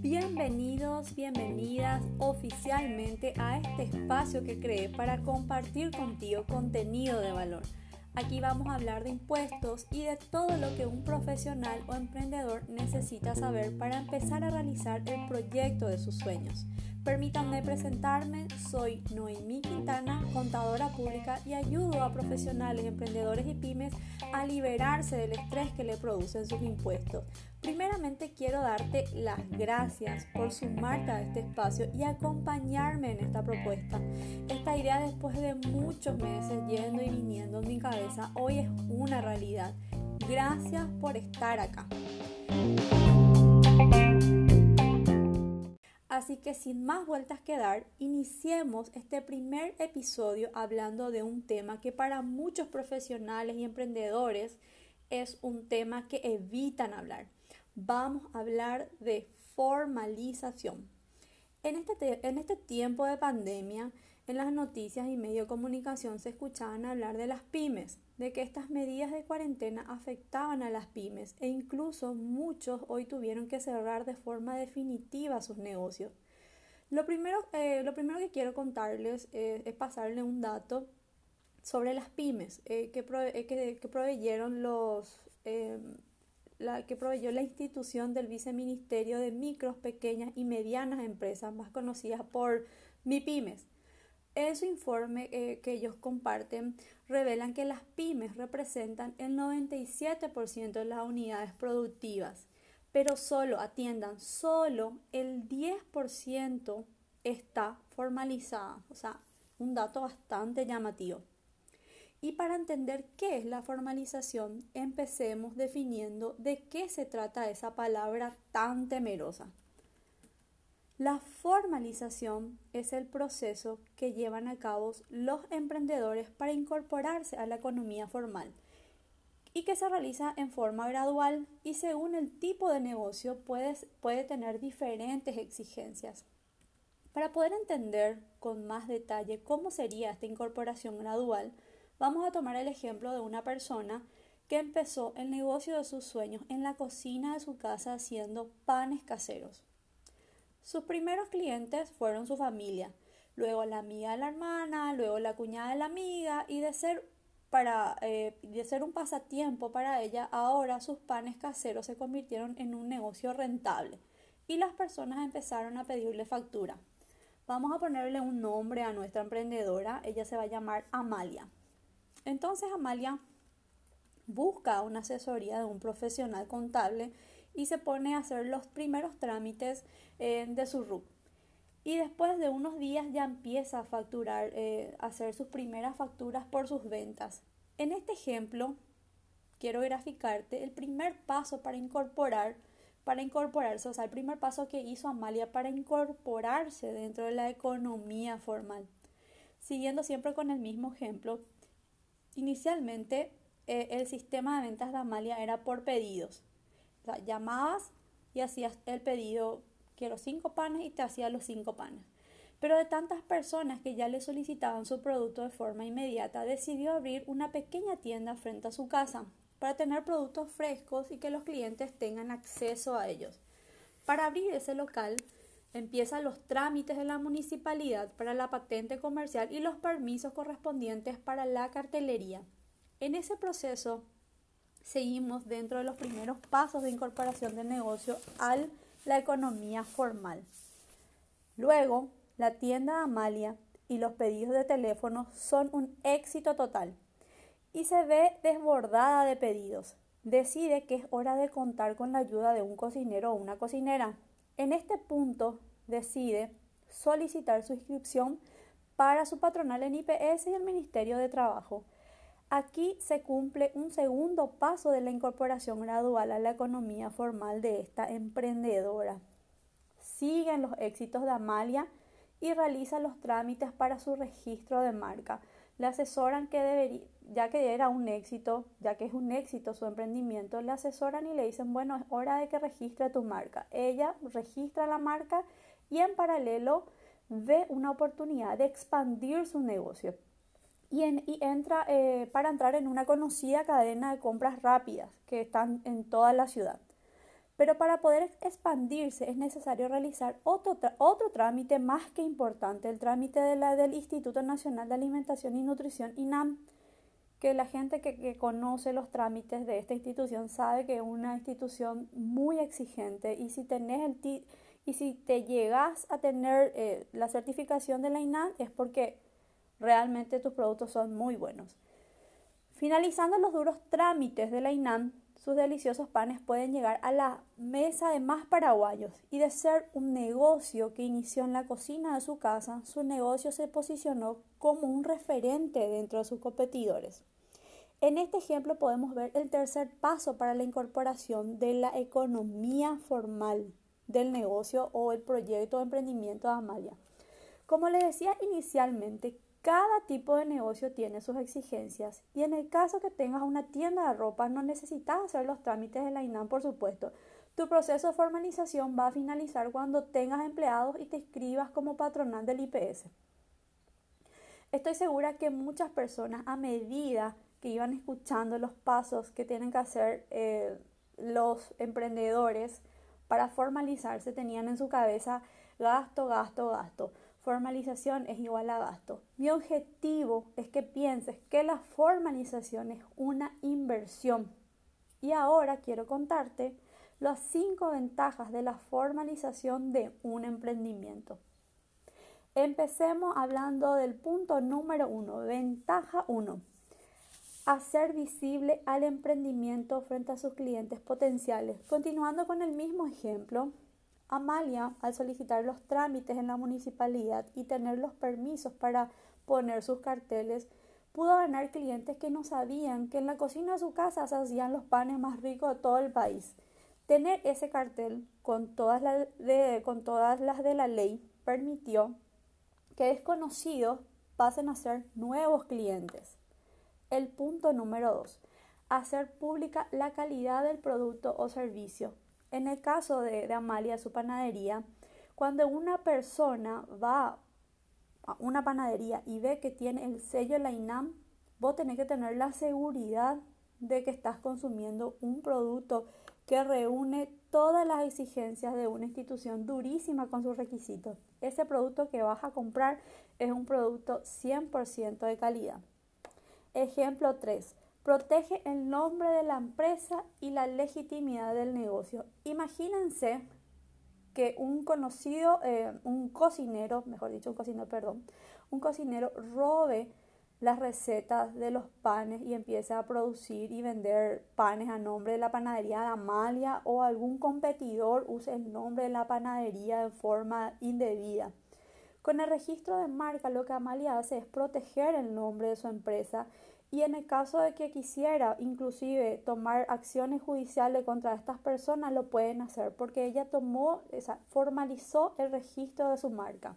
Bienvenidos, bienvenidas oficialmente a este espacio que creé para compartir contigo contenido de valor. Aquí vamos a hablar de impuestos y de todo lo que un profesional o emprendedor necesita saber para empezar a realizar el proyecto de sus sueños. Permítanme presentarme, soy Noemí Quintana, contadora pública y ayudo a profesionales, emprendedores y pymes a liberarse del estrés que le producen sus impuestos. Primeramente quiero darte las gracias por sumarte a este espacio y acompañarme en esta propuesta. Esta idea después de muchos meses yendo y viniendo en mi cabeza, hoy es una realidad. Gracias por estar acá. Así que sin más vueltas que dar, iniciemos este primer episodio hablando de un tema que para muchos profesionales y emprendedores es un tema que evitan hablar. Vamos a hablar de formalización. En este, en este tiempo de pandemia, en las noticias y medio de comunicación se escuchaban hablar de las pymes, de que estas medidas de cuarentena afectaban a las pymes e incluso muchos hoy tuvieron que cerrar de forma definitiva sus negocios. Lo primero, eh, lo primero que quiero contarles eh, es pasarle un dato sobre las pymes eh, que, que, proveyeron los, la, que proveyó la institución del Viceministerio de Micros, Pequeñas y Medianas Empresas, más conocidas por MIPYMES. En su informe eh, que ellos comparten, revelan que las pymes representan el 97% de las unidades productivas, pero solo, atiendan, solo el 10% está formalizada, o sea, un dato bastante llamativo. Y para entender qué es la formalización, empecemos definiendo de qué se trata esa palabra tan temerosa. La formalización es el proceso que llevan a cabo los emprendedores para incorporarse a la economía formal y que se realiza en forma gradual y según el tipo de negocio puede, puede tener diferentes exigencias. Para poder entender con más detalle cómo sería esta incorporación gradual, vamos a tomar el ejemplo de una persona que empezó el negocio de sus sueños en la cocina de su casa haciendo panes caseros. Sus primeros clientes fueron su familia, luego la amiga de la hermana, luego la cuñada de la amiga y de ser para eh, de ser un pasatiempo para ella, ahora sus panes caseros se convirtieron en un negocio rentable y las personas empezaron a pedirle factura. Vamos a ponerle un nombre a nuestra emprendedora, ella se va a llamar Amalia. Entonces Amalia busca una asesoría de un profesional contable y se pone a hacer los primeros trámites eh, de su RUC. Y después de unos días ya empieza a facturar, eh, a hacer sus primeras facturas por sus ventas. En este ejemplo, quiero graficarte el primer paso para incorporar, para incorporarse, o sea, el primer paso que hizo Amalia para incorporarse dentro de la economía formal. Siguiendo siempre con el mismo ejemplo, inicialmente eh, el sistema de ventas de Amalia era por pedidos. Llamabas y hacías el pedido, quiero cinco panes y te hacía los cinco panes. Pero de tantas personas que ya le solicitaban su producto de forma inmediata, decidió abrir una pequeña tienda frente a su casa para tener productos frescos y que los clientes tengan acceso a ellos. Para abrir ese local, empiezan los trámites de la municipalidad para la patente comercial y los permisos correspondientes para la cartelería. En ese proceso, seguimos dentro de los primeros pasos de incorporación del negocio a la economía formal. Luego, la tienda Amalia y los pedidos de teléfono son un éxito total y se ve desbordada de pedidos. Decide que es hora de contar con la ayuda de un cocinero o una cocinera. En este punto decide solicitar su inscripción para su patronal en IPS y el Ministerio de Trabajo Aquí se cumple un segundo paso de la incorporación gradual a la economía formal de esta emprendedora. Siguen los éxitos de Amalia y realiza los trámites para su registro de marca. Le asesoran que debería, ya que era un éxito, ya que es un éxito su emprendimiento, le asesoran y le dicen, bueno, es hora de que registre tu marca. Ella registra la marca y en paralelo ve una oportunidad de expandir su negocio y, entra eh, para entrar en una conocida cadena de compras rápidas que están en toda la ciudad. Pero para poder expandirse es necesario realizar otro, otro trámite más que importante, el trámite de la, del Instituto Nacional de Alimentación y Nutrición, INAM, que la gente que, conoce los trámites de esta institución sabe que es una institución muy exigente y si, tenés el y si te llegas a tener eh, la certificación de la INAM es porque realmente tus productos son muy buenos. Finalizando los duros trámites de la INAM, sus deliciosos panes pueden llegar a la mesa de más paraguayos y de ser un negocio que inició en la cocina de su casa, su negocio se posicionó como un referente dentro de sus competidores. En este ejemplo podemos ver el tercer paso para la incorporación de la economía formal del negocio o el proyecto de emprendimiento de Amalia. Como le decía inicialmente, cada tipo de negocio tiene sus exigencias y en el caso que tengas una tienda de ropa no necesitas hacer los trámites de la INAM, por supuesto. Tu proceso de formalización va a finalizar cuando tengas empleados y te inscribas como patronal del IPS. Estoy segura que muchas personas a medida que iban escuchando los pasos que tienen que hacer eh, los emprendedores para formalizarse tenían en su cabeza gasto, gasto, gasto formalización es igual a gasto. Mi objetivo es que pienses que la formalización es una inversión. Y ahora quiero contarte las cinco ventajas de la formalización de un emprendimiento. Empecemos hablando del punto número uno. Ventaja uno. Hacer visible al emprendimiento frente a sus clientes potenciales. Continuando con el mismo ejemplo, Amalia, al solicitar los trámites en la municipalidad y tener los permisos para poner sus carteles, pudo ganar clientes que no sabían que en la cocina de su casa se hacían los panes más ricos de todo el país. Tener ese cartel con todas, las de, con todas las de la ley permitió que desconocidos pasen a ser nuevos clientes. El punto número dos, hacer pública la calidad del producto o servicio en el caso de, Amalia, su panadería, cuando una persona va a una panadería y ve que tiene el sello la INAM, vos tenés que tener la seguridad de que estás consumiendo un producto que reúne todas las exigencias de una institución durísima con sus requisitos. Ese producto que vas a comprar es un producto 100% de calidad. Ejemplo 3. Protege el nombre de la empresa y la legitimidad del negocio. Imagínense que un conocido, eh, un cocinero, mejor dicho, un cocinero, perdón, un cocinero robe las recetas de los panes y empiece a producir y vender panes a nombre de la panadería de Amalia o algún competidor use el nombre de la panadería de forma indebida. Con el registro de marca lo que Amalia hace es proteger el nombre de su empresa y en el caso de que quisiera inclusive tomar acciones judiciales contra estas personas, lo pueden hacer porque ella tomó, esa, formalizó el registro de su marca.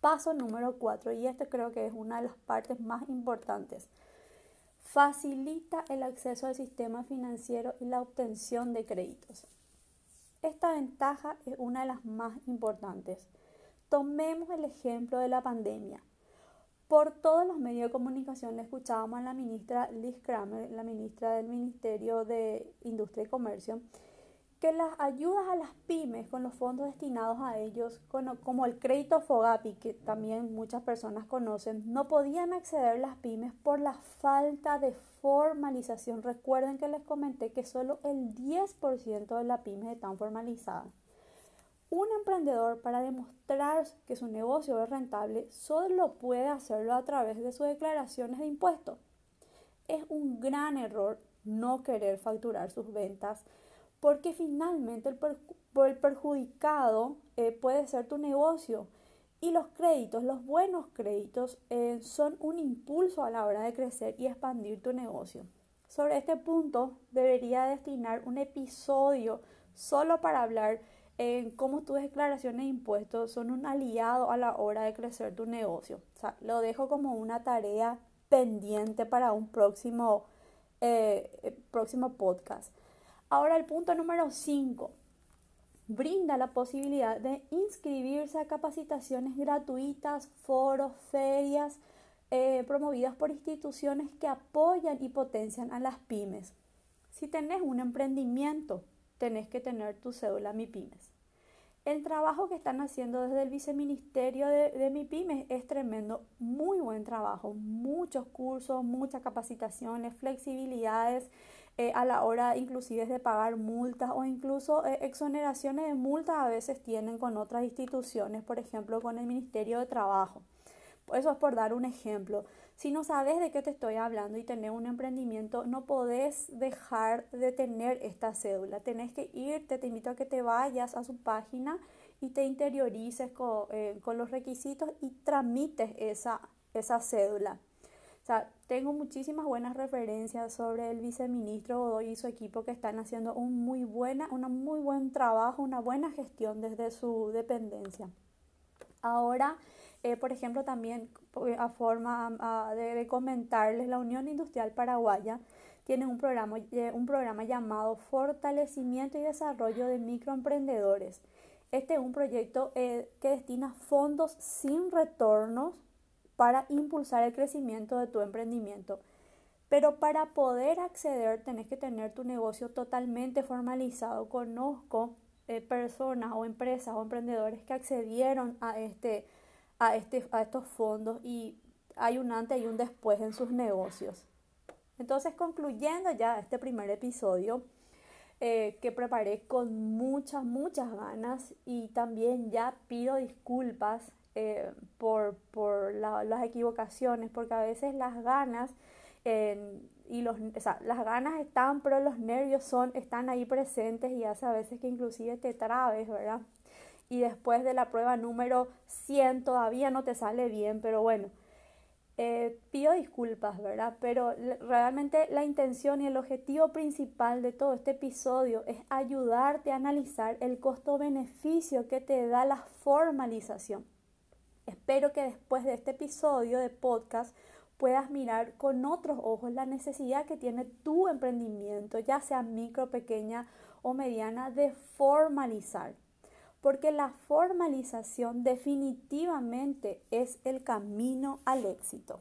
Paso número 4, y este creo que es una de las partes más importantes. Facilita el acceso al sistema financiero y la obtención de créditos. Esta ventaja es una de las más importantes. Tomemos el ejemplo de la pandemia. Por todos los medios de comunicación le escuchábamos a la ministra Liz Kramer, la ministra del Ministerio de Industria y Comercio, que las ayudas a las pymes con los fondos destinados a ellos, como el crédito FOGAPI, que también muchas personas conocen, no podían acceder las pymes por la falta de formalización. Recuerden que les comenté que solo el 10% de las pymes están formalizadas. Un emprendedor para demostrar que su negocio es rentable solo puede hacerlo a través de sus declaraciones de impuestos. Es un gran error no querer facturar sus ventas porque finalmente el, perjudicado eh, puede ser tu negocio y los créditos, los buenos créditos eh, son un impulso a la hora de crecer y expandir tu negocio. Sobre este punto debería destinar un episodio solo para hablar en cómo tus declaraciones de impuestos son un aliado a la hora de crecer tu negocio. O sea, lo dejo como una tarea pendiente para un próximo, eh, eh, próximo podcast. Ahora el punto número 5. Brinda la posibilidad de inscribirse a capacitaciones gratuitas, foros, ferias eh, promovidas por instituciones que apoyan y potencian a las pymes. Si tenés un emprendimiento, tenés que tener tu cédula MIPYMES. El trabajo que están haciendo desde el viceministerio de, de MIPYMES es tremendo, muy buen trabajo, muchos cursos, muchas capacitaciones, flexibilidades eh, a la hora inclusive de pagar multas o incluso eh, exoneraciones de multas a veces tienen con otras instituciones, por ejemplo con el Ministerio de Trabajo. Eso es por dar un ejemplo. Si no sabes de qué te estoy hablando y tener un emprendimiento, no podés dejar de tener esta cédula. Tenés que irte, te invito a que te vayas a su página y te interiorices con, eh, con los requisitos y tramites esa, esa cédula. O sea, tengo muchísimas buenas referencias sobre el viceministro Godoy y su equipo que están haciendo un muy, buena, una muy buen trabajo, una buena gestión desde su dependencia. Ahora, eh, por ejemplo, también eh, a forma de, comentarles, la Unión Industrial Paraguaya tiene un programa, eh, un programa llamado Fortalecimiento y Desarrollo de Microemprendedores. Este es un proyecto que destina fondos sin retornos para impulsar el crecimiento de tu emprendimiento. Pero para poder acceder tenés que tener tu negocio totalmente formalizado. Conozco personas o empresas o emprendedores que accedieron a este a, este, a estos fondos y hay un antes y un después en sus negocios. Entonces, concluyendo ya este primer episodio eh, que preparé con muchas, muchas ganas y también ya pido disculpas eh, por, por las equivocaciones, porque a veces las ganas y los, o sea, las ganas están, pero los nervios son, están ahí presentes y hace a veces que inclusive te trabes, ¿verdad? Y después de la prueba número 100 todavía no te sale bien, pero bueno, eh, pido disculpas, ¿verdad? Pero realmente la intención y el objetivo principal de todo este episodio es ayudarte a analizar el costo-beneficio que te da la formalización. Espero que después de este episodio de podcast puedas mirar con otros ojos la necesidad que tiene tu emprendimiento, ya sea micro, pequeña o mediana, de formalizar porque la formalización definitivamente es el camino al éxito.